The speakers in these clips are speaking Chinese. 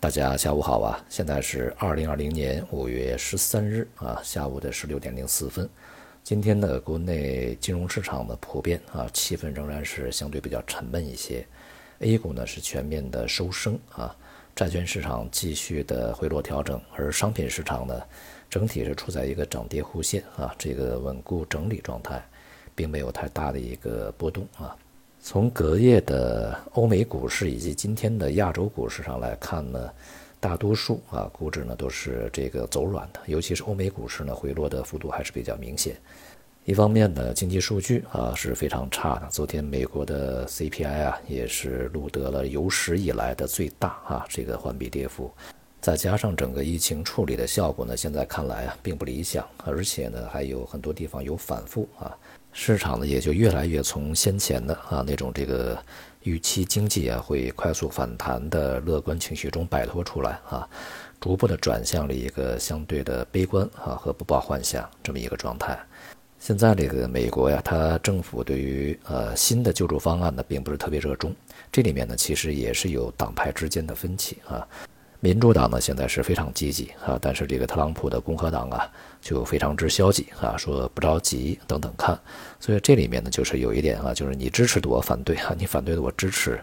大家下午好啊！现在是二零二零年五月十三日啊，下午的十六点零四分。今天的国内金融市场的，普遍啊气氛仍然是相对比较沉闷一些。A 股呢是全面的收升啊，债券市场继续的回落调整，而商品市场呢整体是处在一个涨跌互现啊这个稳固整理状态，并没有太大的一个波动啊。从隔夜的欧美股市以及今天的亚洲股市上来看呢，大多数啊股指呢都是这个走软的，尤其是欧美股市呢回落的幅度还是比较明显。一方面呢，经济数据啊是非常差的，昨天美国的 CPI 啊也是录得了有史以来的最大啊这个环比跌幅，再加上整个疫情处理的效果呢，现在看来啊并不理想，而且呢还有很多地方有反复啊。市场呢也就越来越从先前的啊那种这个预期经济啊会快速反弹的乐观情绪中摆脱出来啊，逐步的转向了一个相对的悲观啊和不抱幻想这么一个状态。现在这个美国呀，它政府对于呃新的救助方案呢并不是特别热衷，这里面呢其实也是有党派之间的分歧啊。民主党呢现在是非常积极啊，但是这个特朗普的共和党啊就非常之消极啊，说不着急等等看，所以这里面呢就是有一点啊，就是你支持的我反对啊，你反对的我支持，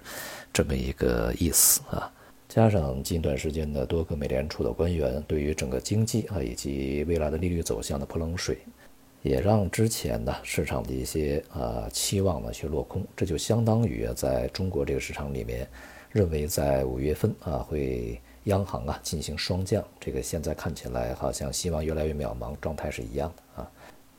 这么一个意思啊。加上近段时间的多个美联储的官员对于整个经济啊以及未来的利率走向的泼冷水，也让之前呢市场的一些啊期望呢去落空，这就相当于在中国这个市场里面认为在五月份啊会。央行啊进行双降，这个现在看起来好像希望越来越渺茫，状态是一样的啊。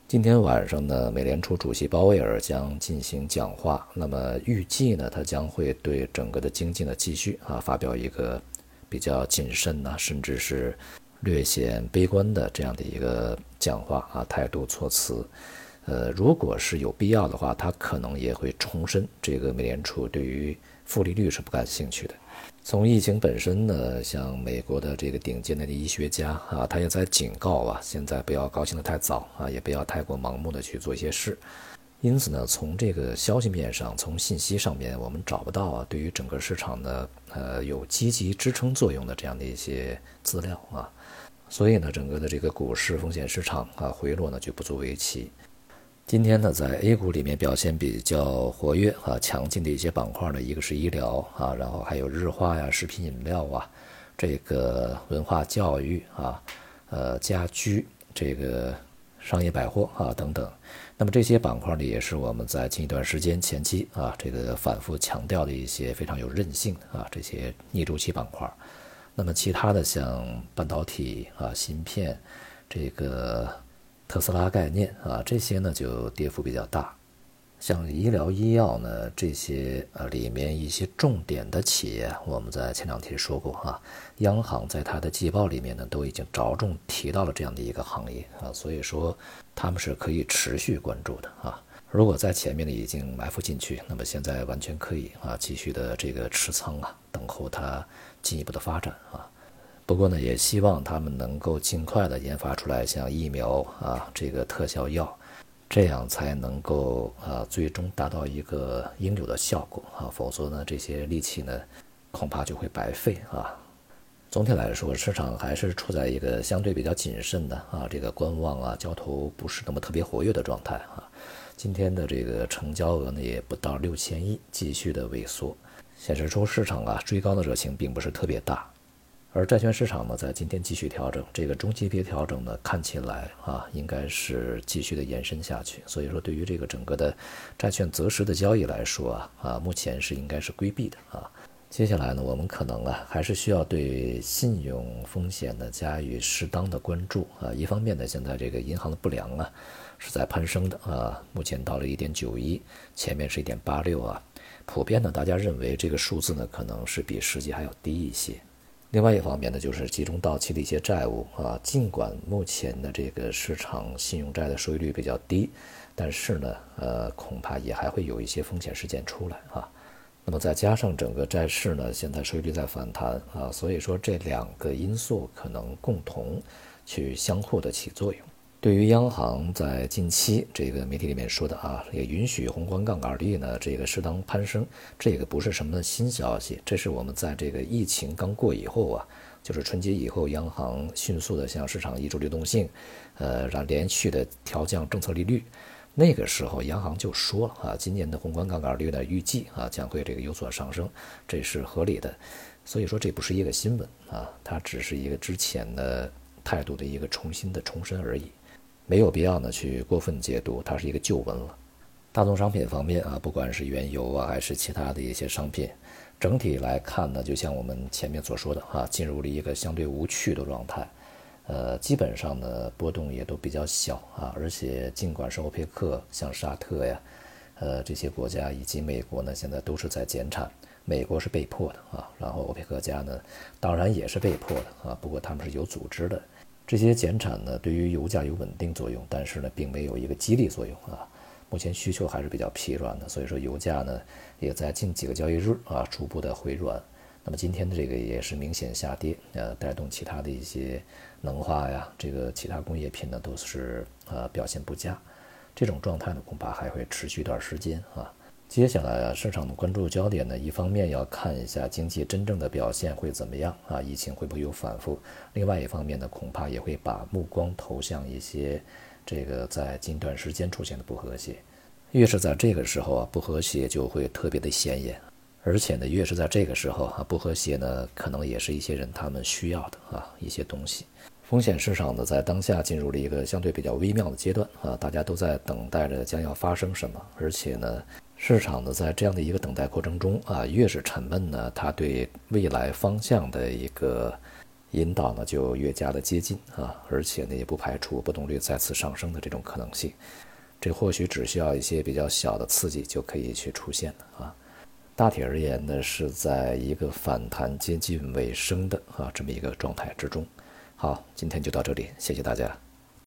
今天晚上呢，美联储主席鲍威尔将进行讲话，那么预计呢，他将会对整个的经济呢继续啊发表一个比较谨慎呢，甚至是略显悲观的这样的一个讲话啊，态度措辞。呃，如果是有必要的话，他可能也会重申这个美联储对于负利率是不感兴趣的。从疫情本身呢，像美国的这个顶尖的医学家啊，他也在警告啊，现在不要高兴的太早啊，也不要太过盲目的去做一些事。因此呢，从这个消息面上，从信息上面，我们找不到啊，对于整个市场呢，呃，有积极支撑作用的这样的一些资料啊。所以呢，整个的这个股市风险市场啊，回落呢就不足为奇。今天呢，在 A 股里面表现比较活跃啊、强劲的一些板块呢，一个是医疗啊，然后还有日化呀、食品饮料啊，这个文化教育啊，呃，家居这个商业百货啊等等。那么这些板块呢，也是我们在近一段时间前期啊，这个反复强调的一些非常有韧性啊这些逆周期板块。那么其他的像半导体啊、芯片这个。特斯拉概念啊，这些呢就跌幅比较大，像医疗医药呢这些呃里面一些重点的企业，我们在前两天说过啊，央行在它的季报里面呢都已经着重提到了这样的一个行业啊，所以说他们是可以持续关注的啊。如果在前面呢已经埋伏进去，那么现在完全可以啊继续的这个持仓啊，等候它进一步的发展啊。不过呢，也希望他们能够尽快的研发出来像疫苗啊，这个特效药，这样才能够啊最终达到一个应有的效果啊，否则呢，这些力气呢恐怕就会白费啊。总体来说，市场还是处在一个相对比较谨慎的啊，这个观望啊，交投不是那么特别活跃的状态啊。今天的这个成交额呢也不到六千亿，继续的萎缩，显示出市场啊追高的热情并不是特别大。而债券市场呢，在今天继续调整，这个中级别调整呢，看起来啊，应该是继续的延伸下去。所以说，对于这个整个的债券择时的交易来说啊，啊，目前是应该是规避的啊。接下来呢，我们可能啊，还是需要对信用风险呢加以适当的关注啊。一方面呢，现在这个银行的不良啊是在攀升的啊，目前到了一点九一，前面是一点八六啊，普遍呢，大家认为这个数字呢可能是比实际还要低一些。另外一方面呢，就是集中到期的一些债务啊，尽管目前的这个市场信用债的收益率比较低，但是呢，呃，恐怕也还会有一些风险事件出来啊。那么再加上整个债市呢，现在收益率在反弹啊，所以说这两个因素可能共同去相互的起作用。对于央行在近期这个媒体里面说的啊，也允许宏观杠杆率呢这个适当攀升，这个不是什么新消息，这是我们在这个疫情刚过以后啊，就是春节以后，央行迅速的向市场移出流动性，呃，让连续的调降政策利率，那个时候央行就说了啊，今年的宏观杠杆率呢预计啊将会这个有所上升，这是合理的，所以说这不是一个新闻啊，它只是一个之前的态度的一个重新的重申而已。没有必要呢去过分解读，它是一个旧闻了。大宗商品方面啊，不管是原油啊，还是其他的一些商品，整体来看呢，就像我们前面所说的啊，进入了一个相对无趣的状态。呃，基本上呢波动也都比较小啊，而且尽管是欧佩克，像沙特呀，呃这些国家以及美国呢，现在都是在减产，美国是被迫的啊，然后欧佩克家呢，当然也是被迫的啊，不过他们是有组织的。这些减产呢，对于油价有稳定作用，但是呢，并没有一个激励作用啊。目前需求还是比较疲软的，所以说油价呢，也在近几个交易日啊，逐步的回软。那么今天的这个也是明显下跌，呃，带动其他的一些能化呀，这个其他工业品呢，都是呃表现不佳。这种状态呢，恐怕还会持续一段时间啊。接下来啊，市场的关注焦点呢，一方面要看一下经济真正的表现会怎么样啊，疫情会不会有反复；另外一方面呢，恐怕也会把目光投向一些这个在近段时间出现的不和谐。越是在这个时候啊，不和谐就会特别的显眼，而且呢，越是在这个时候啊，不和谐呢，可能也是一些人他们需要的啊一些东西。风险市场呢，在当下进入了一个相对比较微妙的阶段啊，大家都在等待着将要发生什么，而且呢。市场呢，在这样的一个等待过程中啊，越是沉闷呢，它对未来方向的一个引导呢，就越加的接近啊，而且呢，也不排除波动率再次上升的这种可能性。这或许只需要一些比较小的刺激就可以去出现的啊。大体而言呢，是在一个反弹接近尾声的啊这么一个状态之中。好，今天就到这里，谢谢大家。